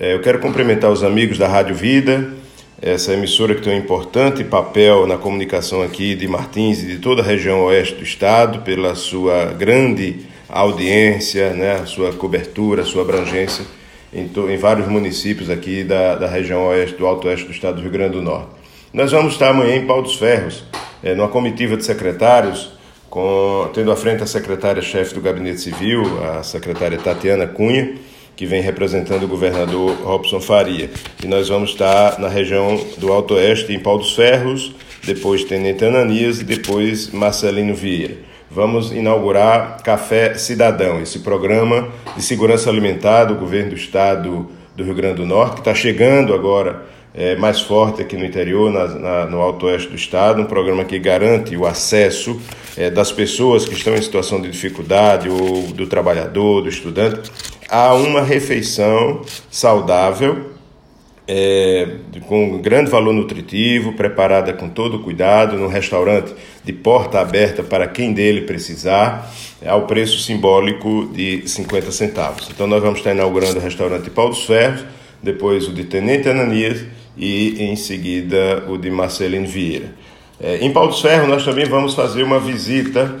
É, eu quero cumprimentar os amigos da Rádio Vida, essa emissora que tem um importante papel na comunicação aqui de Martins e de toda a região oeste do estado, pela sua grande audiência, né, sua cobertura, sua abrangência em, em vários municípios aqui da, da região oeste, do alto oeste do estado do Rio Grande do Norte. Nós vamos estar amanhã em Pau dos Ferros, é, numa comitiva de secretários, com, tendo à frente a secretária-chefe do Gabinete Civil, a secretária Tatiana Cunha, que vem representando o governador Robson Faria. E nós vamos estar na região do Alto Oeste, em Pau dos Ferros, depois Tenente Ananias e depois Marcelino Vieira. Vamos inaugurar Café Cidadão, esse programa de segurança alimentar do governo do estado do Rio Grande do Norte, que está chegando agora é, mais forte aqui no interior, na, na, no alto oeste do estado, um programa que garante o acesso é, das pessoas que estão em situação de dificuldade, ou do trabalhador, do estudante, a uma refeição saudável, é, com grande valor nutritivo, preparada com todo cuidado, num restaurante de porta aberta para quem dele precisar, ao preço simbólico de 50 centavos. Então nós vamos estar inaugurando o restaurante Paulo dos Ferros, depois o de Tenente Ananias e em seguida o de Marcelino Vieira. É, em Paulo dos Ferros nós também vamos fazer uma visita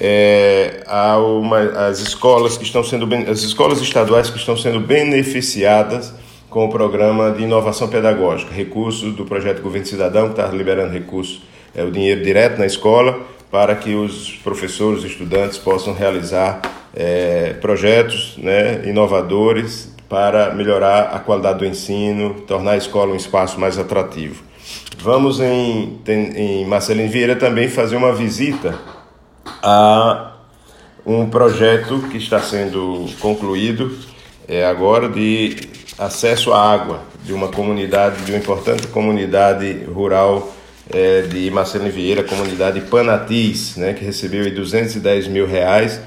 é, as escolas que estão sendo as escolas estaduais que estão sendo beneficiadas com o programa de inovação pedagógica, recursos do projeto Governo Cidadão que está liberando recursos, é, o dinheiro direto na escola para que os professores e estudantes possam realizar é, projetos né, inovadores para melhorar a qualidade do ensino, tornar a escola um espaço mais atrativo. Vamos em, em Marcelino Vieira também fazer uma visita a um projeto que está sendo concluído é, agora de acesso à água de uma comunidade, de uma importante comunidade rural é, de Marcelino Vieira, comunidade Panatiz, né, que recebeu 210 mil reais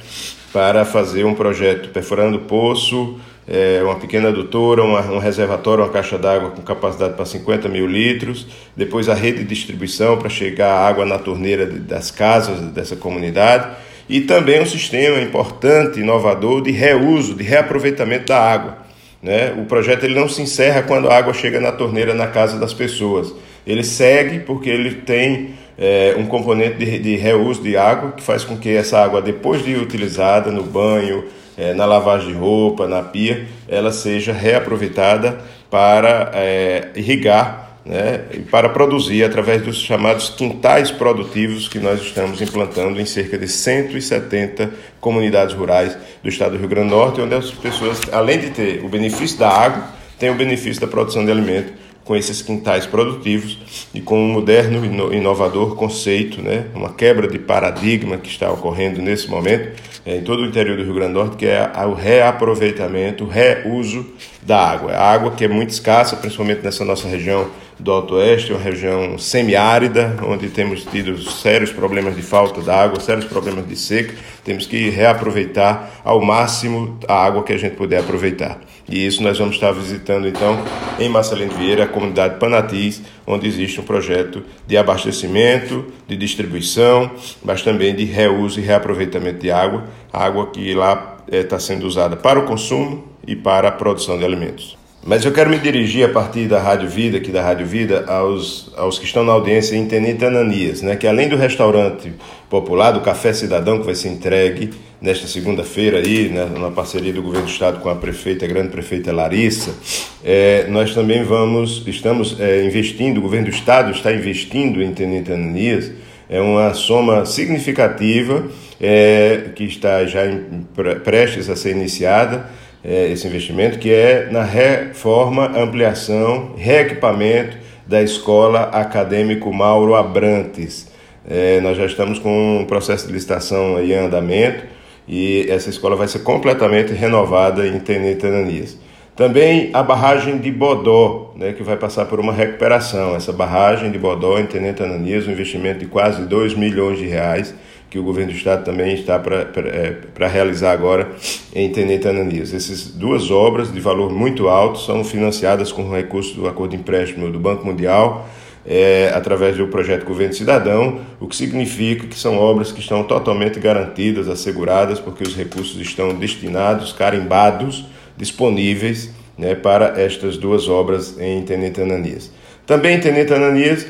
para fazer um projeto perfurando poço, é, uma pequena adutora, uma, um reservatório, uma caixa d'água com capacidade para 50 mil litros, depois a rede de distribuição para chegar a água na torneira das casas dessa comunidade e também um sistema importante, inovador de reuso, de reaproveitamento da água. Né? O projeto ele não se encerra quando a água chega na torneira na casa das pessoas. Ele segue porque ele tem é, um componente de, de reuso de água que faz com que essa água, depois de utilizada no banho, é, na lavagem de roupa, na pia, ela seja reaproveitada para é, irrigar né, e para produzir através dos chamados quintais produtivos que nós estamos implantando em cerca de 170 comunidades rurais do estado do Rio Grande do Norte, onde as pessoas, além de ter o benefício da água, têm o benefício da produção de alimento com esses quintais produtivos e com um moderno e inovador conceito, né, uma quebra de paradigma que está ocorrendo nesse momento é, em todo o interior do Rio Grande do Norte, que é o reaproveitamento, o reuso da água. A água que é muito escassa, principalmente nessa nossa região do Alto Oeste, uma região semiárida, onde temos tido sérios problemas de falta de água, sérios problemas de seca. Temos que reaproveitar ao máximo a água que a gente puder aproveitar. E isso nós vamos estar visitando então em Marcelino Vieira, a comunidade Panatiz, onde existe um projeto de abastecimento, de distribuição, mas também de reuso e reaproveitamento de água, água que lá está eh, sendo usada para o consumo e para a produção de alimentos. Mas eu quero me dirigir a partir da Rádio Vida, aqui da Rádio Vida, aos, aos que estão na audiência em Tenente Ananias, né? que além do restaurante popular, do Café Cidadão, que vai ser entregue nesta segunda-feira aí, né, na parceria do Governo do Estado com a prefeita, a grande prefeita Larissa, é, nós também vamos, estamos é, investindo, o Governo do Estado está investindo em Tenente Ananias, é uma soma significativa é, que está já em, prestes a ser iniciada, é, esse investimento, que é na reforma, ampliação, reequipamento da Escola Acadêmico Mauro Abrantes. É, nós já estamos com um processo de licitação em andamento e essa escola vai ser completamente renovada em Tenente Ananias. Também a barragem de Bodó, né, que vai passar por uma recuperação. Essa barragem de Bodó em Tenente Ananias, um investimento de quase 2 milhões de reais, que o governo do estado também está para é, realizar agora em Tenente Ananias. Essas duas obras de valor muito alto são financiadas com recursos do acordo de empréstimo do Banco Mundial, é, através do projeto Governo Cidadão, o que significa que são obras que estão totalmente garantidas, asseguradas, porque os recursos estão destinados, carimbados, disponíveis né, para estas duas obras em Tenente Ananias. Também em Tenente Ananias,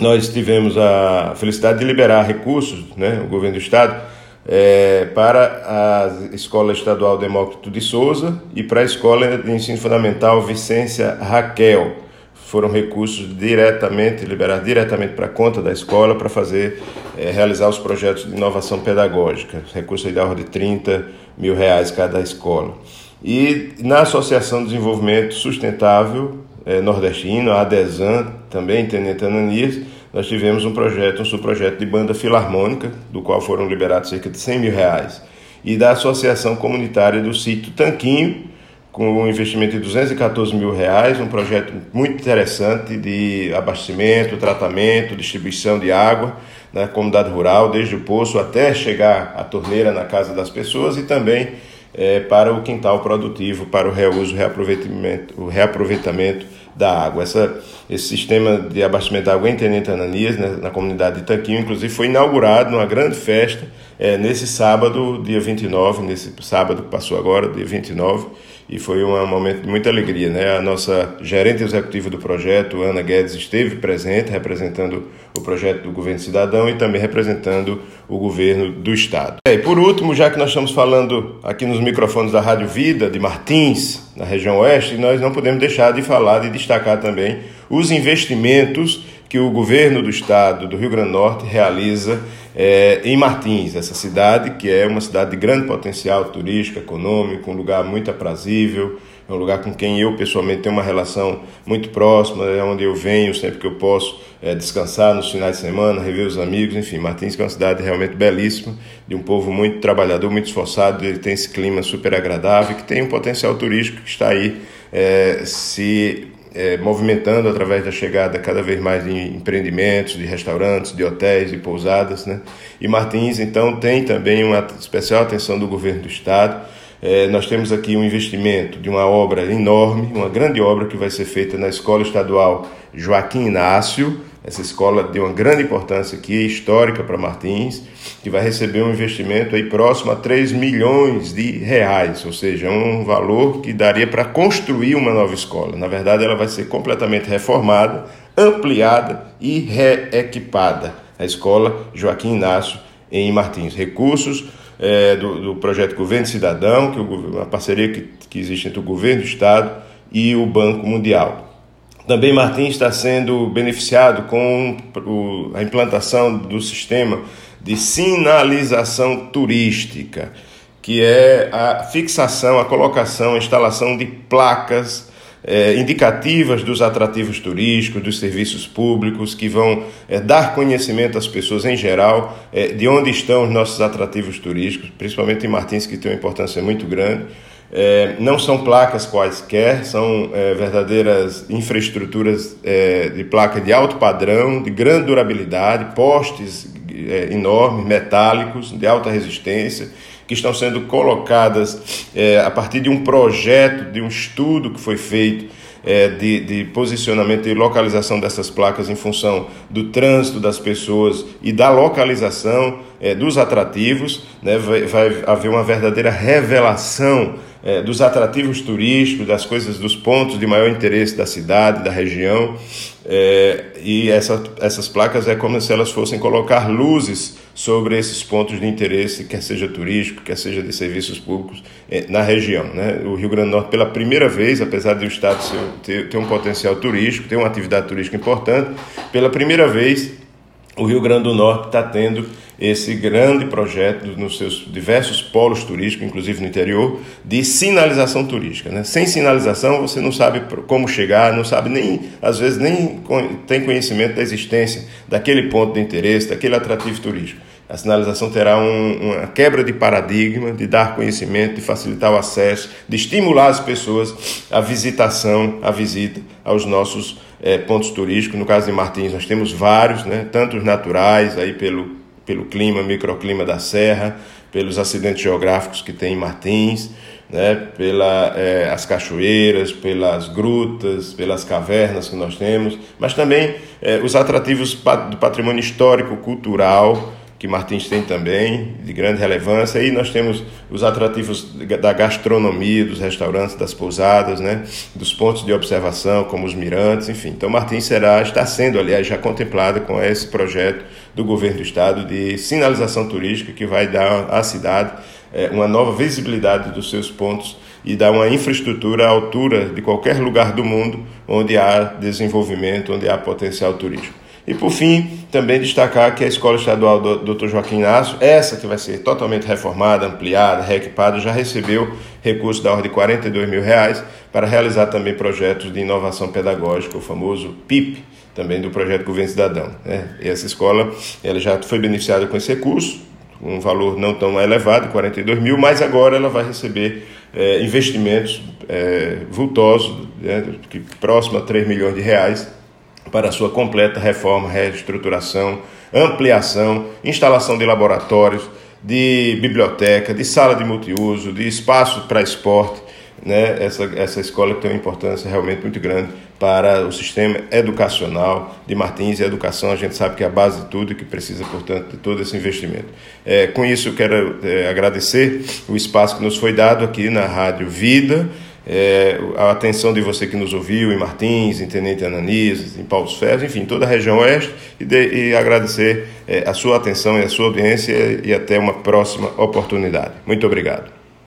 nós tivemos a felicidade de liberar recursos, né, o governo do estado, é, para a Escola Estadual Demócrito de Souza e para a Escola de Ensino Fundamental Vicência Raquel. Foram recursos diretamente, liberados diretamente para a conta da escola para fazer, é, realizar os projetos de inovação pedagógica. Recursos da ordem de 30 mil reais cada escola. E na Associação de Desenvolvimento Sustentável é, Nordestino, a ADESAN, também Tenente Ananias, nós tivemos um projeto, um subprojeto de banda filarmônica, do qual foram liberados cerca de 100 mil reais, e da Associação Comunitária do Sítio Tanquinho, com um investimento de 214 mil reais, um projeto muito interessante de abastecimento, tratamento, distribuição de água na comunidade rural, desde o poço até chegar à torneira na casa das pessoas e também é, para o quintal produtivo, para o reuso, reaproveitamento, o reaproveitamento da água. Essa, esse sistema de abastecimento de água em Tenente Ananias, né, na comunidade de Tanquinho, inclusive foi inaugurado numa grande festa é, nesse sábado, dia 29, nesse sábado que passou agora, dia 29, e foi um momento de muita alegria. Né? A nossa gerente executiva do projeto, Ana Guedes, esteve presente, representando o projeto do Governo Cidadão e também representando o governo do Estado. E por último, já que nós estamos falando aqui nos microfones da Rádio Vida, de Martins, na região oeste, nós não podemos deixar de falar, de destacar também os investimentos que o governo do estado do Rio Grande do Norte realiza é, em Martins, essa cidade que é uma cidade de grande potencial turístico, econômico, um lugar muito aprazível, é um lugar com quem eu pessoalmente tenho uma relação muito próxima, é onde eu venho sempre que eu posso é, descansar nos finais de semana, rever os amigos, enfim, Martins que é uma cidade realmente belíssima, de um povo muito trabalhador, muito esforçado, ele tem esse clima super agradável, que tem um potencial turístico que está aí é, se é, movimentando através da chegada cada vez mais de empreendimentos, de restaurantes, de hotéis e pousadas. Né? E Martins, então, tem também uma especial atenção do governo do estado. É, nós temos aqui um investimento de uma obra enorme, uma grande obra que vai ser feita na Escola Estadual Joaquim Inácio, essa escola de uma grande importância aqui, histórica para Martins, que vai receber um investimento aí próximo a 3 milhões de reais, ou seja, um valor que daria para construir uma nova escola. Na verdade, ela vai ser completamente reformada, ampliada e reequipada. A escola Joaquim Inácio em Martins. Recursos é, do, do, projeto Governo Cidadão, que é uma parceria que, que existe entre o governo do Estado e o Banco Mundial. Também Martins está sendo beneficiado com a implantação do sistema de sinalização turística, que é a fixação, a colocação, a instalação de placas é, indicativas dos atrativos turísticos, dos serviços públicos, que vão é, dar conhecimento às pessoas em geral é, de onde estão os nossos atrativos turísticos, principalmente em Martins, que tem uma importância muito grande. É, não são placas quaisquer, são é, verdadeiras infraestruturas é, de placa de alto padrão, de grande durabilidade, postes é, enormes, metálicos, de alta resistência, que estão sendo colocadas é, a partir de um projeto, de um estudo que foi feito é, de, de, posicionamento e localização dessas placas em função do trânsito das pessoas e da localização é, dos atrativos, né, vai, vai haver uma verdadeira revelação é, dos atrativos turísticos, das coisas, dos pontos de maior interesse da cidade, da região. É, e essa, essas placas é como se elas fossem colocar luzes sobre esses pontos de interesse, quer seja turístico, quer seja de serviços públicos é, na região. Né? O Rio Grande do Norte, pela primeira vez, apesar de o Estado ser, ter, ter um potencial turístico, ter uma atividade turística importante, pela primeira vez o Rio Grande do Norte está tendo esse grande projeto nos seus diversos polos turísticos, inclusive no interior, de sinalização turística. Né? Sem sinalização você não sabe como chegar, não sabe nem, às vezes, nem tem conhecimento da existência daquele ponto de interesse, daquele atrativo turístico. A sinalização terá um, uma quebra de paradigma, de dar conhecimento, de facilitar o acesso, de estimular as pessoas à visitação, à visita aos nossos é, pontos turísticos. No caso de Martins, nós temos vários, né, tanto os naturais, aí pelo, pelo clima, microclima da serra, pelos acidentes geográficos que tem em Martins, né, pelas é, as cachoeiras, pelas grutas, pelas cavernas que nós temos, mas também é, os atrativos do patrimônio histórico, cultural, que Martins tem também, de grande relevância. E nós temos os atrativos da gastronomia, dos restaurantes, das pousadas, né? dos pontos de observação, como os mirantes, enfim. Então, Martins será, está sendo, aliás, já contemplado com esse projeto do governo do estado de sinalização turística que vai dar à cidade é, uma nova visibilidade dos seus pontos e dar uma infraestrutura à altura de qualquer lugar do mundo onde há desenvolvimento, onde há potencial turístico. E por fim, também destacar que a Escola Estadual do Dr. Joaquim Inácio, essa que vai ser totalmente reformada, ampliada, reequipada, já recebeu recurso da ordem de 42 mil reais para realizar também projetos de inovação pedagógica, o famoso PIP, também do projeto Governo Cidadão. Né? E essa escola ela já foi beneficiada com esse recurso, um valor não tão elevado, 42 mil, mas agora ela vai receber é, investimentos é, vultosos, né, próximo a 3 milhões de reais, para sua completa reforma, reestruturação, ampliação, instalação de laboratórios, de biblioteca, de sala de multiuso, de espaço para esporte, né, essa, essa escola tem uma importância realmente muito grande para o sistema educacional de Martins e a educação a gente sabe que é a base de tudo e que precisa, portanto, de todo esse investimento. É, com isso, eu quero é, agradecer o espaço que nos foi dado aqui na Rádio Vida, é, a atenção de você que nos ouviu em Martins, em Tenente Ananias, em Paulo Ferros, enfim, toda a região oeste, e, de, e agradecer é, a sua atenção e a sua audiência e até uma próxima oportunidade. Muito obrigado.